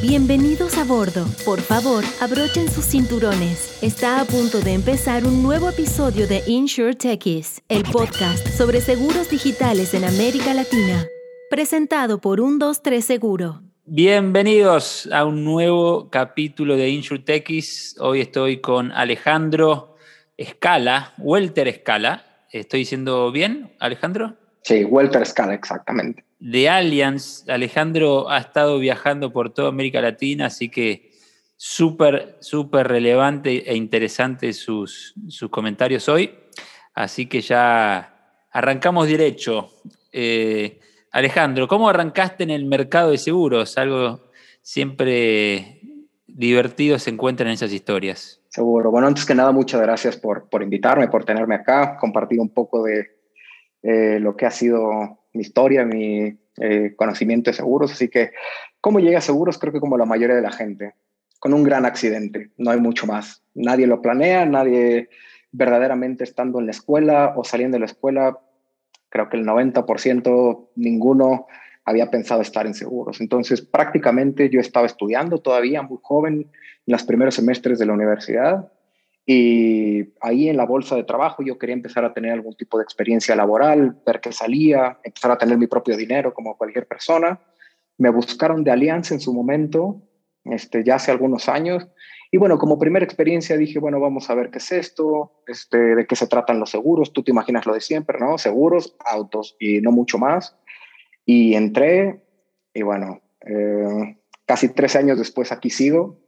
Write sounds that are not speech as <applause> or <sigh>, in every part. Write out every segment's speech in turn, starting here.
Bienvenidos a bordo. Por favor, abrochen sus cinturones. Está a punto de empezar un nuevo episodio de Insure Techies, el podcast sobre seguros digitales en América Latina. Presentado por 123 Seguro. Bienvenidos a un nuevo capítulo de Insure Techies. Hoy estoy con Alejandro Escala, Welter Escala. ¿Estoy diciendo bien, Alejandro? Sí, Welter Escala, exactamente de Allianz. Alejandro ha estado viajando por toda América Latina, así que súper, súper relevante e interesante sus, sus, comentarios hoy. Así que ya arrancamos derecho. Eh, Alejandro, ¿cómo arrancaste en el mercado de seguros? Algo siempre divertido se encuentra en esas historias. Seguro. Bueno, antes que nada, muchas gracias por, por invitarme, por tenerme acá, compartir un poco de eh, lo que ha sido mi historia, mi eh, conocimiento de seguros. Así que, ¿cómo llega a seguros? Creo que como la mayoría de la gente, con un gran accidente, no hay mucho más. Nadie lo planea, nadie verdaderamente estando en la escuela o saliendo de la escuela, creo que el 90% ninguno había pensado estar en seguros. Entonces, prácticamente yo estaba estudiando todavía muy joven en los primeros semestres de la universidad y ahí en la bolsa de trabajo yo quería empezar a tener algún tipo de experiencia laboral, ver qué salía, empezar a tener mi propio dinero como cualquier persona. Me buscaron de Alianza en su momento, este, ya hace algunos años. Y bueno, como primera experiencia dije, bueno, vamos a ver qué es esto, este, de qué se tratan los seguros. Tú te imaginas lo de siempre, ¿no? Seguros, autos y no mucho más. Y entré y bueno, eh, casi tres años después aquí sigo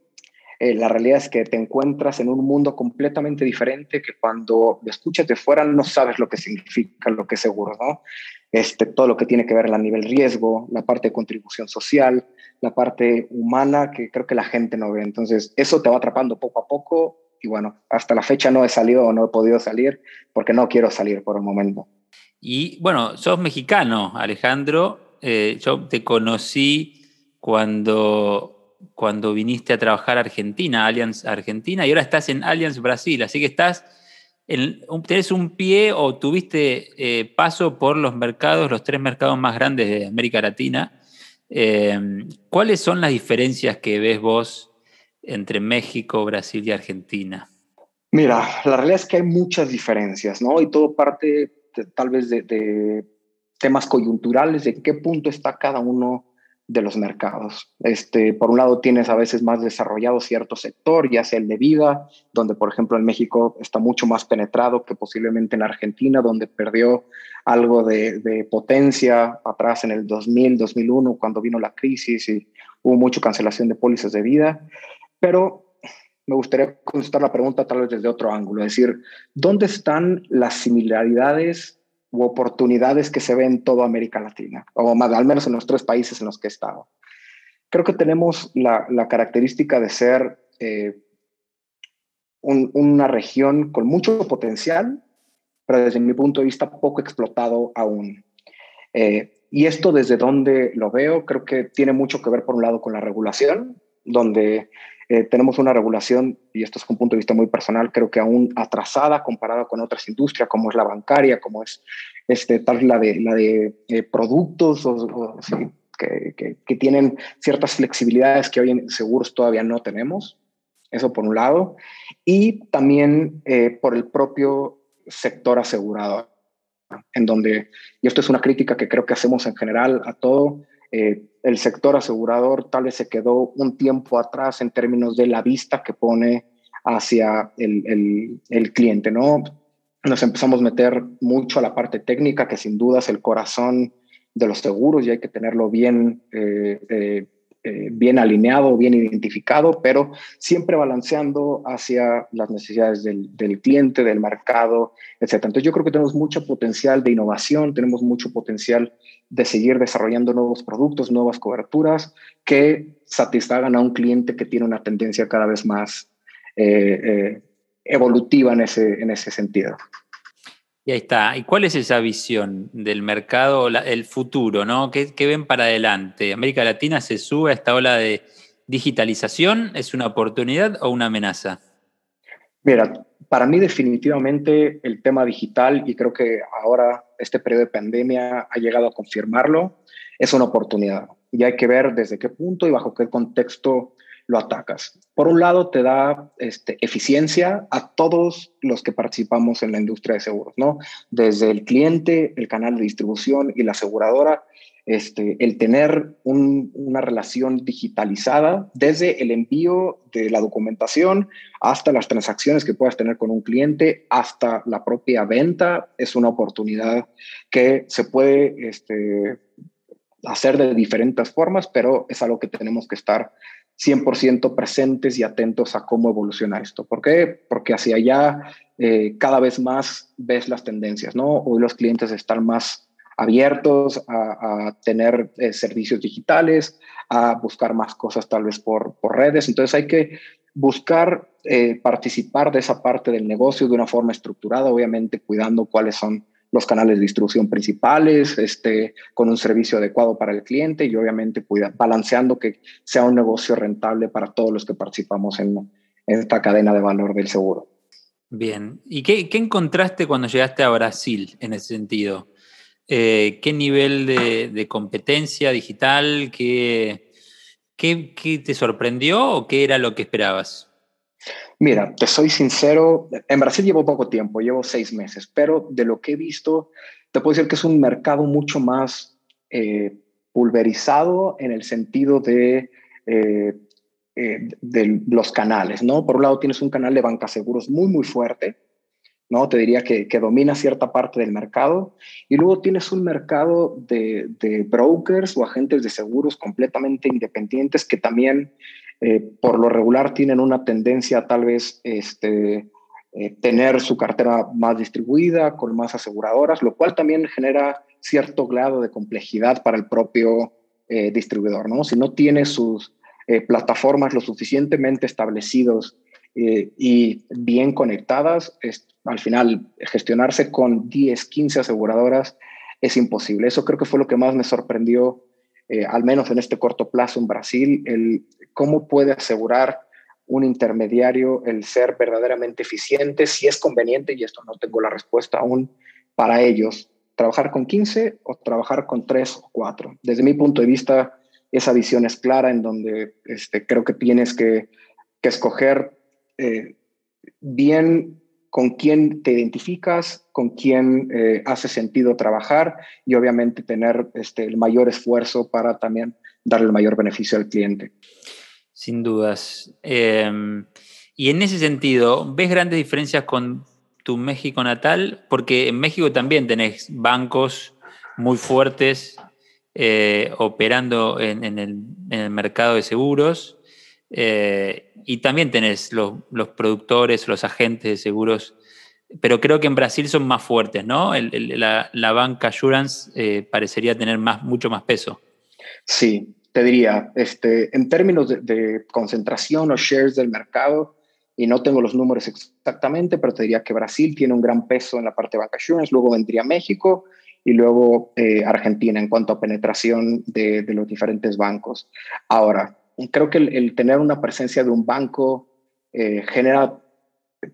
eh, la realidad es que te encuentras en un mundo completamente diferente que cuando lo escuchas de fuera no sabes lo que significa lo que es seguro, ¿no? Este, todo lo que tiene que ver a nivel riesgo, la parte de contribución social, la parte humana que creo que la gente no ve. Entonces, eso te va atrapando poco a poco y bueno, hasta la fecha no he salido o no he podido salir porque no quiero salir por el momento. Y bueno, sos mexicano, Alejandro. Eh, yo te conocí cuando cuando viniste a trabajar a Argentina, Allianz Argentina, y ahora estás en Allianz Brasil, así que estás, en, tenés un pie o tuviste eh, paso por los mercados, los tres mercados más grandes de América Latina. Em, ¿Cuáles son las diferencias que ves vos entre México, Brasil y Argentina? Mira, la realidad es que hay muchas diferencias, ¿no? Y todo parte tal vez de, de temas coyunturales, de qué punto está cada uno de los mercados. Este, por un lado, tienes a veces más desarrollado cierto sector, ya sea el de vida, donde, por ejemplo, en México está mucho más penetrado que posiblemente en Argentina, donde perdió algo de, potencia atrás en el 2000, 2001, cuando vino la crisis y hubo mucha cancelación de pólizas de vida. Pero me gustaría contestar la pregunta tal vez desde otro ángulo, es decir, ¿dónde están las similaridades u oportunidades que se ven en toda América Latina, o más, al menos en los tres países en los que he estado. Creo que tenemos la, característica de ser eh, una región con mucho potencial, pero desde mi punto de vista poco explotado aún. Eh, y esto desde donde lo veo, creo que tiene mucho que ver por un lado con la regulación, donde eh, tenemos una regulación, y esto es un punto de vista muy personal, creo que aún atrasada comparada con otras industrias, como es la bancaria, como es este, tal la de, la de eh, productos que, que, tienen ciertas flexibilidades que hoy en seguros todavía no tenemos. Eso por un lado. Y también eh, por el propio sector asegurador, en donde, y esto es una crítica que creo que hacemos en general a todo, eh, el sector asegurador tal vez se quedó un tiempo atrás en términos de la vista que pone hacia el, el, cliente, ¿no? Nos empezamos a meter mucho a la parte técnica, que sin duda es el corazón de los seguros y hay que tenerlo bien eh, eh, eh, bien alineado, bien identificado, pero siempre balanceando hacia las necesidades del, cliente, del mercado, etc. Entonces yo creo que tenemos mucho potencial de innovación, tenemos mucho potencial de seguir desarrollando nuevos productos, nuevas coberturas que satisfagan a un cliente que tiene una tendencia cada vez más eh, eh, evolutiva en ese, en ese sentido. Y ahí está. ¿Y cuál es esa visión del mercado, el futuro, ¿no? ¿Qué, ven para adelante? ¿América Latina se sube a esta ola de digitalización? ¿Es una oportunidad o una amenaza? Mira, para mí definitivamente el tema digital, y creo que ahora este periodo de pandemia ha llegado a confirmarlo, es una oportunidad. y hay que ver desde qué punto y bajo qué contexto lo atacas. Por un lado, te da este, eficiencia a todos los que participamos en la industria de seguros, ¿no? Desde el cliente, el canal de distribución y la aseguradora, este, el tener una relación digitalizada desde el envío de la documentación hasta las transacciones que puedas tener con un cliente, hasta la propia venta, es una oportunidad que se puede este, hacer de diferentes formas, pero es algo que tenemos que estar 100% presentes y atentos a cómo evoluciona esto. ¿Por qué? Porque hacia allá eh, cada vez más ves las tendencias, ¿no? Hoy los clientes están más abiertos a, tener eh, servicios digitales, a buscar más cosas tal vez por, por redes. Entonces hay que buscar eh, participar de esa parte del negocio de una forma estructurada, obviamente cuidando cuáles son los canales de distribución principales, este, con un servicio adecuado para el cliente y obviamente cuida, balanceando que sea un negocio rentable para todos los que participamos en, esta cadena de valor del seguro. Bien, ¿y qué, encontraste cuando llegaste a Brasil en ese sentido? Eh, ¿Qué nivel de, competencia digital? ¿Qué, qué, ¿Qué te sorprendió o qué era lo que esperabas? Mira, te soy sincero, en Brasil llevo poco tiempo, llevo seis meses, pero de lo que he visto, te puedo decir que es un mercado mucho más eh, pulverizado en el sentido de, eh, eh, de los canales, ¿no? Por un lado tienes un canal de banca seguros muy, muy fuerte, ¿no? Te diría que, que, domina cierta parte del mercado. Y luego tienes un mercado de, de, brokers o agentes de seguros completamente independientes que también eh, por lo regular tienen una tendencia tal vez este, eh, tener su cartera más distribuida, con más aseguradoras, lo cual también genera cierto grado de complejidad para el propio eh, distribuidor, ¿no? Si no tiene sus plataformas lo suficientemente establecidos y bien conectadas, al final gestionarse con 10, 15 aseguradoras es imposible. Eso creo que fue lo que más me sorprendió al menos en este corto plazo en Brasil, el cómo puede asegurar un intermediario el ser verdaderamente eficiente, si es conveniente, y esto no tengo la respuesta aún para ellos, trabajar con 15 o trabajar con 3 o 4. Desde mi punto de vista, esa visión es clara en donde este, creo que tienes que, que escoger eh, bien con quién te identificas, con quién eh, hace sentido trabajar y obviamente tener este, el mayor esfuerzo para también darle el mayor beneficio al cliente. Sin dudas. Em, y en ese sentido, ¿ves grandes diferencias con tu México natal? Porque en México también tenés bancos muy fuertes eh, operando en, el, mercado de seguros. Eh, y también tenés los, productores, los agentes de seguros, pero creo que en Brasil son más fuertes, ¿no? La, la, banca Assurance eh, parecería tener más, mucho más peso. Sí, te diría, este, en términos de, de, concentración o shares del mercado, y no tengo los números exactamente, pero te diría que Brasil tiene un gran peso en la parte de banca Assurance, luego vendría México y luego eh, Argentina en cuanto a penetración de, de los diferentes bancos. Ahora, creo que el, tener una presencia de un banco eh, genera,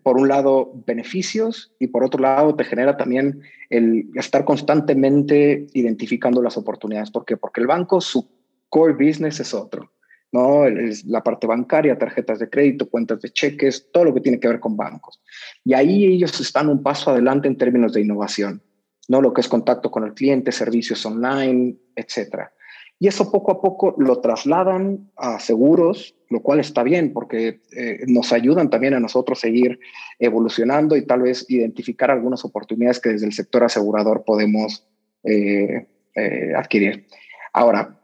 por un lado, beneficios y por otro lado, te genera también el estar constantemente identificando las oportunidades. ¿Por qué? Porque el banco, su core business es otro. ¿no? Es la parte bancaria, tarjetas de crédito, cuentas de cheques, todo lo que tiene que ver con bancos. Y ahí ellos están un paso adelante en términos de innovación, ¿no? Lo que es contacto con el cliente, servicios online, etcétera. Y eso poco a poco lo trasladan a seguros, lo cual está bien porque eh, nos ayudan también a nosotros seguir evolucionando y tal vez identificar algunas oportunidades que desde el sector asegurador podemos eh, eh, adquirir. Ahora,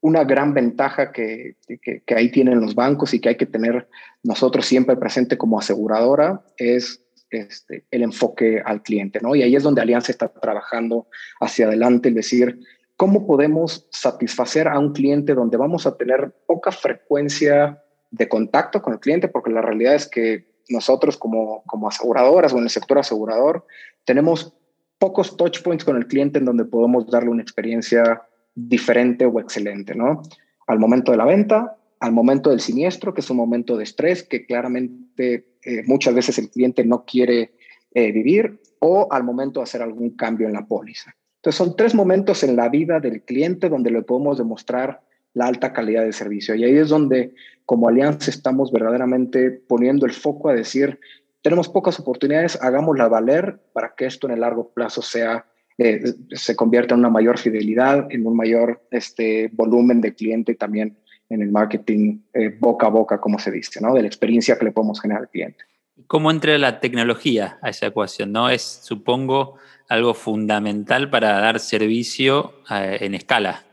una gran ventaja que, que, ahí tienen los bancos y que hay que tener nosotros siempre presente como aseguradora es este, el enfoque al cliente, ¿no? Y ahí es donde Alianza está trabajando hacia adelante, es decir, ¿Cómo podemos satisfacer a un cliente donde vamos a tener poca frecuencia de contacto con el cliente? Porque la realidad es que nosotros como, como aseguradoras o en el sector asegurador tenemos pocos touch points con el cliente en donde podemos darle una experiencia diferente o excelente, ¿no? Al momento de la venta, al momento del siniestro, que es un momento de estrés que claramente eh, muchas veces el cliente no quiere eh, vivir, o al momento de hacer algún cambio en la póliza. Entonces son tres momentos en la vida del cliente donde le podemos demostrar la alta calidad de servicio. Y ahí es donde como alianza estamos verdaderamente poniendo el foco a decir, tenemos pocas oportunidades, hagámosla valer para que esto en el largo plazo sea, eh, se convierta en una mayor fidelidad, en un mayor este, volumen de cliente y también en el marketing eh, boca a boca, como se dice, ¿no? De la experiencia que le podemos generar al cliente. ¿Cómo entra la tecnología a esa ecuación? ¿No? Es, supongo, algo fundamental para dar servicio eh, en escala.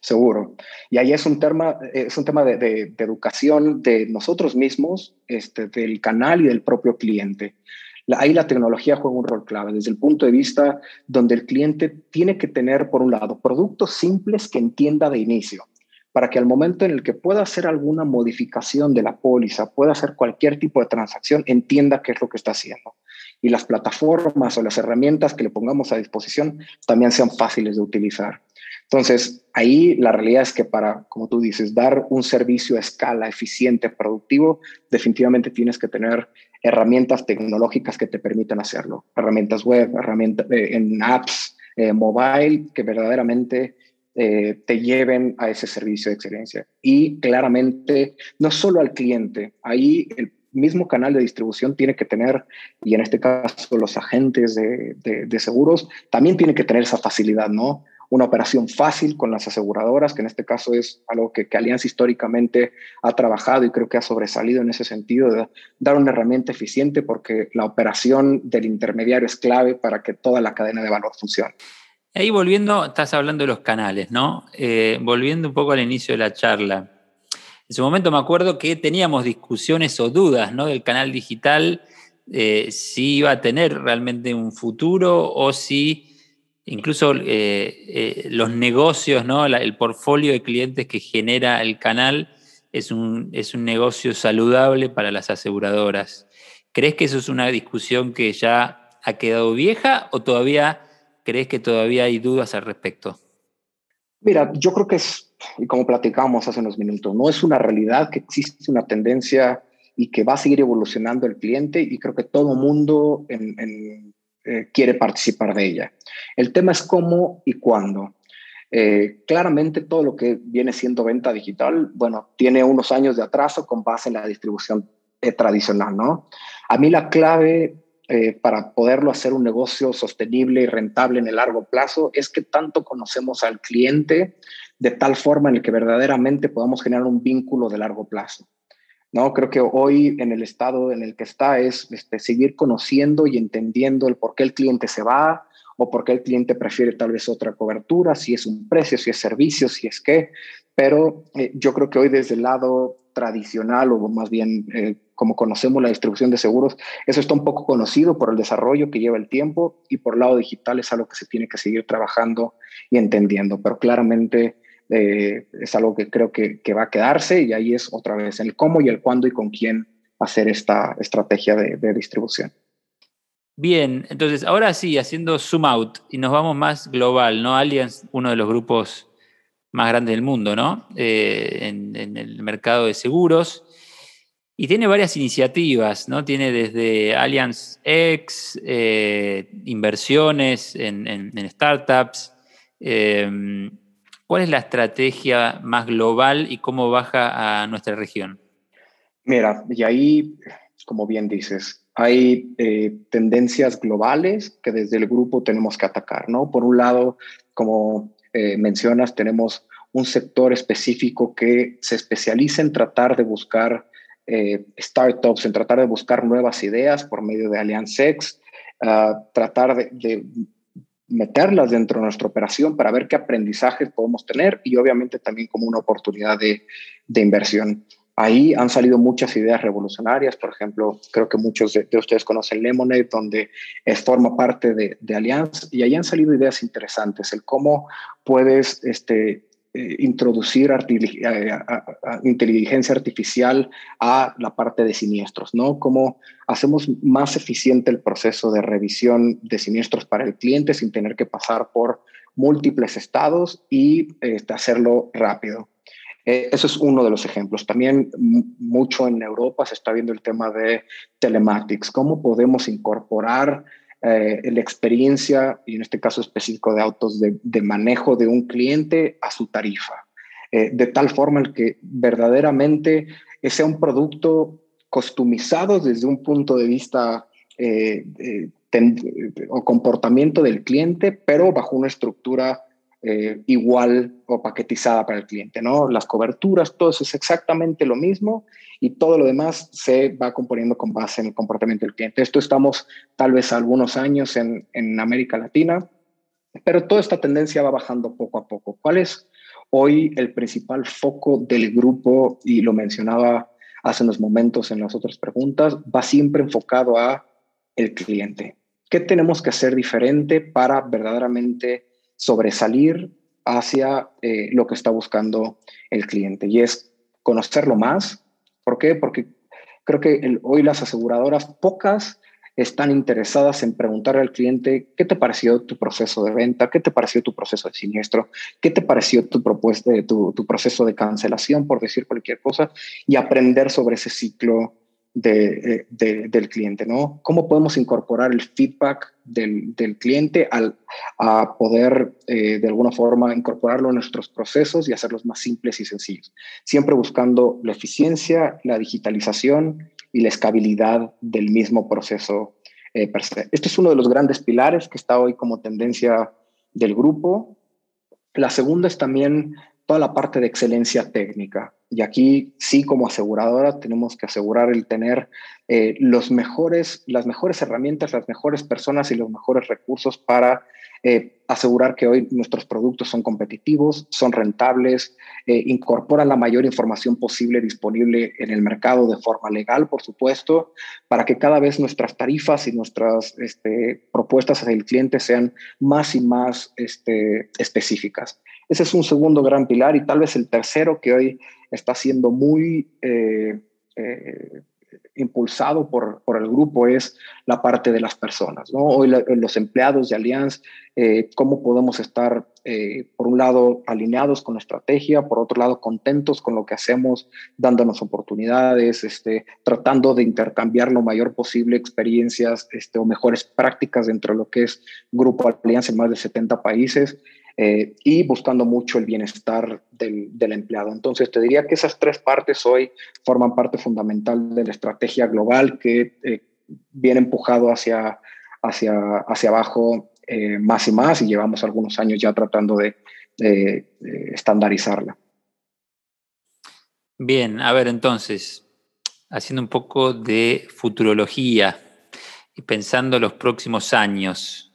Seguro. Y ahí es un tema, es un tema de, educación de nosotros mismos, este, del canal y del propio cliente. Ahí la tecnología juega un rol clave desde el punto de vista donde el cliente tiene que tener, por un lado, productos simples que entienda de inicio para que al momento en el que pueda hacer alguna modificación de la póliza, pueda hacer cualquier tipo de transacción, entienda qué es lo que está haciendo. Y las plataformas o las herramientas que le pongamos a disposición también sean fáciles de utilizar. Entonces, ahí la realidad es que para, como tú dices, dar un servicio a escala eficiente, productivo, definitivamente tienes que tener herramientas tecnológicas que te permitan hacerlo. Herramientas web, herramientas eh, en apps, eh, mobile, que verdaderamente eh, te lleven a ese servicio de excelencia. Y claramente, no solo al cliente, ahí el mismo canal de distribución tiene que tener, y en este caso los agentes de, de, seguros, también tiene que tener esa facilidad, ¿no? Una operación fácil con las aseguradoras, que en este caso es algo que, Alianza históricamente ha trabajado y creo que ha sobresalido en ese sentido, de dar una herramienta eficiente porque la operación del intermediario es clave para que toda la cadena de valor funcione. Ahí volviendo, estás hablando de los canales, ¿no? Eh, volviendo un poco al inicio de la charla. En su momento me acuerdo que teníamos discusiones o dudas, ¿no? Del canal digital, eh, si iba a tener realmente un futuro o si incluso eh, los negocios, ¿no? el portfolio de clientes que genera el canal es un, es un negocio saludable para las aseguradoras. ¿Crees que eso es una discusión que ya ha quedado vieja o todavía ¿Crees que todavía hay dudas al respecto? Mira, yo creo que es, y como platicábamos hace unos minutos, no es una realidad que existe una tendencia y que va a seguir evolucionando el cliente y creo que todo mundo en, eh, quiere participar de ella. El tema es cómo y cuándo. Eh, claramente todo lo que viene siendo venta digital, bueno, tiene unos años de atraso con base en la distribución eh, tradicional, ¿no? A mí la clave eh, para poderlo hacer un negocio sostenible y rentable en el largo plazo es que tanto conocemos al cliente de tal forma en el que verdaderamente podamos generar un vínculo de largo plazo. ¿No? Creo que hoy en el estado en el que está es este, seguir conociendo y entendiendo el por qué el cliente se va o por qué el cliente prefiere tal vez otra cobertura, si es un precio, si es servicio, si es qué. Pero eh, yo creo que hoy desde el lado tradicional o más bien eh, como conocemos la distribución de seguros, eso está un poco conocido por el desarrollo que lleva el tiempo y por el lado digital es algo que se tiene que seguir trabajando y entendiendo, pero claramente eh, es algo que creo que, va a quedarse y ahí es otra vez el cómo y el cuándo y con quién hacer esta estrategia de, distribución. Bien, entonces ahora sí, haciendo zoom out y nos vamos más global, ¿no? Allianz, uno de los grupos más grandes del mundo, ¿no? Eh, en, el mercado de seguros. Y tiene varias iniciativas, ¿no? Tiene desde Allianz X, eh, inversiones en, startups. ¿Cuál es la estrategia más global y cómo baja a nuestra región? Mira, y ahí, como bien dices, hay eh, tendencias globales que desde el grupo tenemos que atacar, ¿no? Por un lado, como eh, mencionas, tenemos un sector específico que se especializa en tratar de buscar eh, startups, en tratar de buscar nuevas ideas por medio de Alliancex, uh, tratar de, meterlas dentro de nuestra operación para ver qué aprendizajes podemos tener y obviamente también como una oportunidad de, inversión. Ahí han salido muchas ideas revolucionarias, por ejemplo, creo que muchos de, ustedes conocen Lemonade, donde es, forma parte de, de Allianz, y ahí han salido ideas interesantes, el cómo puedes este, eh, introducir eh, inteligencia artificial a la parte de siniestros, ¿no? Cómo hacemos más eficiente el proceso de revisión de siniestros para el cliente sin tener que pasar por múltiples estados y este, hacerlo rápido. Eh, eso es uno de los ejemplos. También mucho en Europa se está viendo el tema de telematics, cómo podemos incorporar eh, la experiencia, y en este caso específico de autos, de, manejo de un cliente a su tarifa, eh, de tal forma el que verdaderamente sea un producto customizado desde un punto de vista eh, o comportamiento del cliente, pero bajo una estructura eh, igual o paquetizada para el cliente, ¿no? Las coberturas, todo eso es exactamente lo mismo y todo lo demás se va componiendo con base en el comportamiento del cliente. Esto estamos tal vez algunos años en, en América Latina, pero toda esta tendencia va bajando poco a poco. ¿Cuál es hoy el principal foco del grupo? Y lo mencionaba hace unos momentos en las otras preguntas, va siempre enfocado a el cliente. ¿Qué tenemos que hacer diferente para verdaderamente sobresalir hacia eh, lo que está buscando el cliente y es conocerlo más. ¿Por qué? Porque creo que hoy las aseguradoras, pocas están interesadas en preguntarle al cliente qué te pareció tu proceso de venta, qué te pareció tu proceso de siniestro, qué te pareció tu propuesta, tu, tu proceso de cancelación, por decir cualquier cosa, y aprender sobre ese ciclo de, del cliente, ¿no? ¿Cómo podemos incorporar el feedback del, del cliente al, a poder eh, de alguna forma incorporarlo en nuestros procesos y hacerlos más simples y sencillos? Siempre buscando la eficiencia, la digitalización y la escalabilidad del mismo proceso eh, per se. Este es uno de los grandes pilares que está hoy como tendencia del grupo. La segunda es también toda la parte de excelencia técnica. Y aquí sí, como aseguradora, tenemos que asegurar el tener eh, los mejores, las mejores herramientas, las mejores personas y los mejores recursos para eh, asegurar que hoy nuestros productos son competitivos, son rentables, eh, incorporan la mayor información posible disponible en el mercado de forma legal, por supuesto, para que cada vez nuestras tarifas y nuestras este, propuestas hacia el cliente sean más y más este, específicas. Ese es un segundo gran pilar y tal vez el tercero que hoy está siendo muy eh, eh, impulsado por, por, el grupo es la parte de las personas. ¿no? Hoy los empleados de Allianz, eh, cómo podemos estar, por un lado, alineados con la estrategia, por otro lado, contentos con lo que hacemos, dándonos oportunidades, este, tratando de intercambiar lo mayor posible experiencias este, o mejores prácticas dentro de lo que es Grupo Alianza en más de 70 países. Eh, y buscando mucho el bienestar del, empleado. Entonces, te diría que esas tres partes hoy forman parte fundamental de la estrategia global que eh, viene empujado hacia, hacia, hacia abajo eh, más y más y llevamos algunos años ya tratando de estandarizarla. Bien, a ver entonces, haciendo un poco de futurología y pensando los próximos años,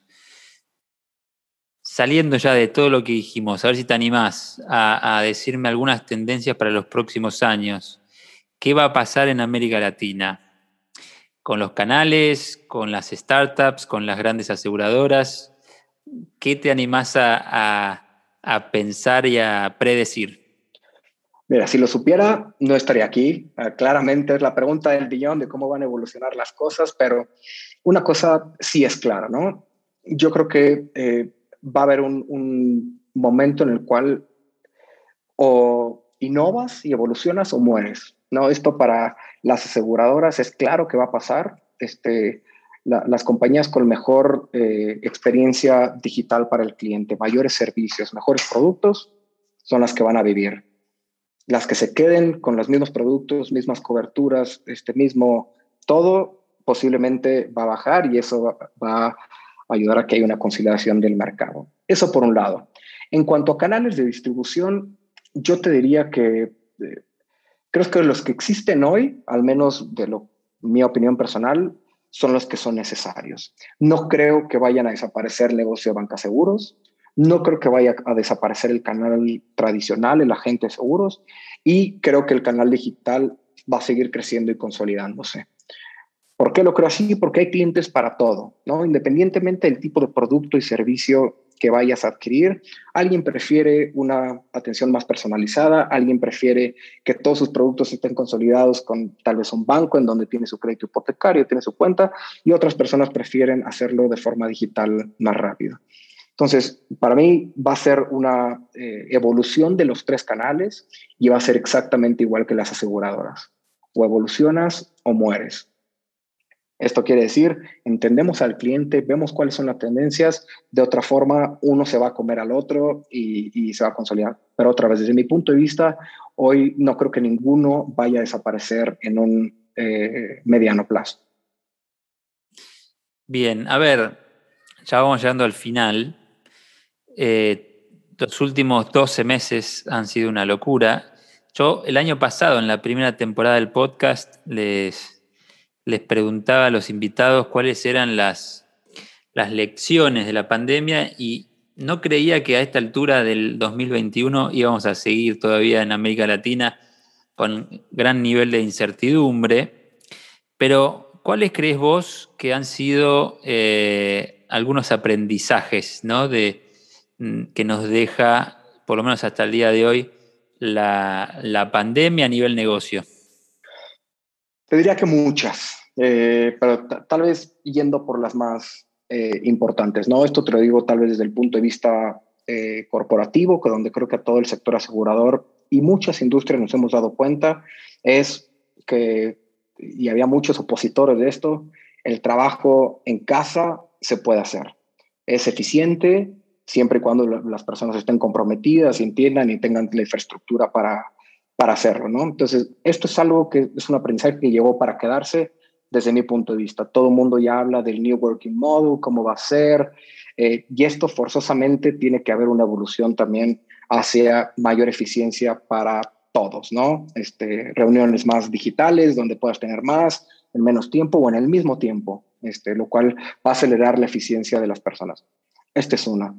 saliendo ya de todo lo que dijimos, a ver si te animás a, decirme algunas tendencias para los próximos años. ¿Qué va a pasar en América Latina? Con los canales, con las startups, con las grandes aseguradoras. ¿Qué te animás a, pensar y a predecir? Mira, si lo supiera, no estaría aquí. Ah, claramente es la pregunta del billón de cómo van a evolucionar las cosas, pero una cosa sí es clara, ¿no? Yo creo que eh, va a haber un, momento en el cual o innovas y evolucionas o mueres. ¿no? Esto para las aseguradoras es claro que va a pasar. Este, las compañías con mejor eh, experiencia digital para el cliente, mayores servicios, mejores productos, son las que van a vivir. Las que se queden con los mismos productos, mismas coberturas, este mismo todo, posiblemente va a bajar y eso va, a ayudar a que haya una conciliación del mercado. Eso por un lado. En cuanto a canales de distribución, yo te diría que eh, creo que los que existen hoy, al menos de lo, mi opinión personal, son los que son necesarios. No creo que vayan a desaparecer el negocio de banca seguros, no creo que vaya a desaparecer el canal tradicional, el agente de seguros, y creo que el canal digital va a seguir creciendo y consolidándose. ¿Por qué lo creo así? Porque hay clientes para todo, ¿no? Independientemente del tipo de producto y servicio que vayas a adquirir, alguien prefiere una atención más personalizada, alguien prefiere que todos sus productos estén consolidados con tal vez un banco en donde tiene su crédito hipotecario, tiene su cuenta, y otras personas prefieren hacerlo de forma digital más rápido. Entonces, para mí va a ser una eh, evolución de los tres canales y va a ser exactamente igual que las aseguradoras. O evolucionas o mueres. Esto quiere decir, entendemos al cliente, vemos cuáles son las tendencias, de otra forma uno se va a comer al otro y, se va a consolidar. Pero otra vez, desde mi punto de vista, hoy no creo que ninguno vaya a desaparecer en un eh, mediano plazo. Bien, a ver, ya vamos llegando al final. Eh, los últimos 12 meses han sido una locura. Yo el año pasado, en la primera temporada del podcast, les les preguntaba a los invitados cuáles eran las, las lecciones de la pandemia y no creía que a esta altura del 2021 íbamos a seguir todavía en América Latina con gran nivel de incertidumbre, pero ¿cuáles crees vos que han sido eh, algunos aprendizajes ¿no? de, mm, que nos deja, por lo menos hasta el día de hoy, la, la pandemia a nivel negocio? Te diría que muchas, eh, pero tal vez yendo por las más eh, importantes, ¿no? Esto te lo digo tal vez desde el punto de vista eh, corporativo, que donde creo que a todo el sector asegurador y muchas industrias nos hemos dado cuenta, es que, y había muchos opositores de esto, el trabajo en casa se puede hacer. Es eficiente siempre y cuando las personas estén comprometidas, entiendan y tengan la infraestructura para, para hacerlo, ¿no? Entonces, esto es algo que es un aprendizaje que llegó para quedarse desde mi punto de vista. Todo el mundo ya habla del New Working Model, cómo va a ser, eh, y esto forzosamente tiene que haber una evolución también hacia mayor eficiencia para todos, ¿no? Este, reuniones más digitales donde puedas tener más en menos tiempo o en el mismo tiempo, este, lo cual va a acelerar la eficiencia de las personas. Esta es una.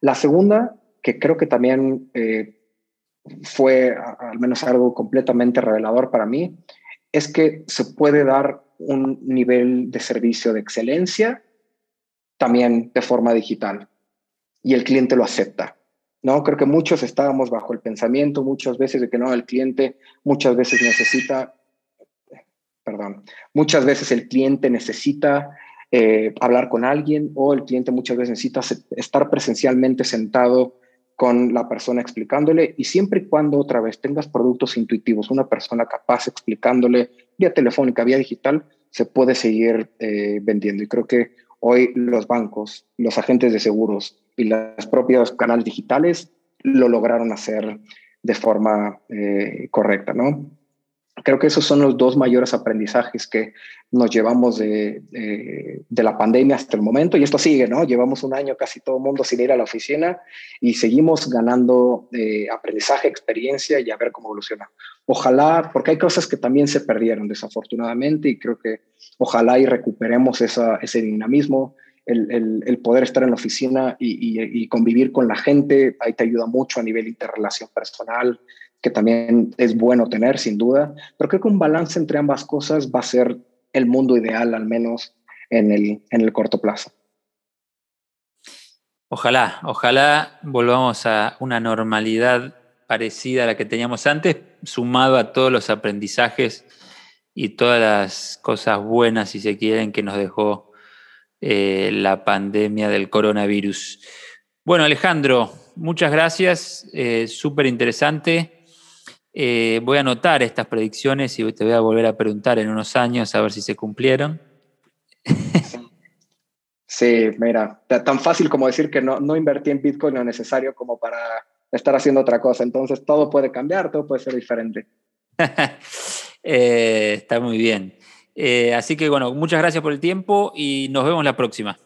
La segunda, que creo que también eh, fue al menos algo completamente revelador para mí, es que se puede dar un nivel de servicio de excelencia también de forma digital y el cliente lo acepta. No, creo que muchos estábamos bajo el pensamiento muchas veces de que no, el cliente muchas veces necesita, perdón, muchas veces el cliente necesita eh, hablar con alguien o el cliente muchas veces necesita estar presencialmente sentado con la persona explicándole y siempre y cuando otra vez tengas productos intuitivos, una persona capaz explicándole vía telefónica, vía digital, se puede seguir eh, vendiendo. Y creo que hoy los bancos, los agentes de seguros y los propios canales digitales lo lograron hacer de forma eh, correcta, ¿no? Creo que esos son los dos mayores aprendizajes que nos llevamos de, de, la pandemia hasta el momento. Y esto sigue, ¿no? Llevamos un año casi todo el mundo sin ir a la oficina y seguimos ganando eh, aprendizaje, experiencia y a ver cómo evoluciona. Ojalá, porque hay cosas que también se perdieron desafortunadamente y creo que ojalá y recuperemos esa, ese dinamismo, el, el, el, poder estar en la oficina y, y, y convivir con la gente. Ahí te ayuda mucho a nivel interrelación personal, que también es bueno tener, sin duda, pero creo que un balance entre ambas cosas va a ser el mundo ideal, al menos en el, en el corto plazo. Ojalá, ojalá volvamos a una normalidad parecida a la que teníamos antes, sumado a todos los aprendizajes y todas las cosas buenas, si se quieren, que nos dejó eh, la pandemia del coronavirus. Bueno, Alejandro, muchas gracias, eh, súper interesante. Eh, voy a anotar estas predicciones y te voy a volver a preguntar en unos años a ver si se cumplieron. Sí, mira, tan fácil como decir que no, no invertí en Bitcoin lo necesario como para estar haciendo otra cosa. Entonces todo puede cambiar, todo puede ser diferente. <laughs> Eh, está muy bien. Eh, así que bueno, muchas gracias por el tiempo y nos vemos la próxima.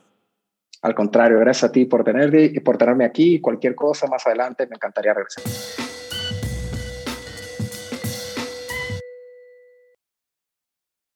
Al contrario, gracias a ti por, tener, por tenerme aquí. Cualquier cosa más adelante me encantaría regresar.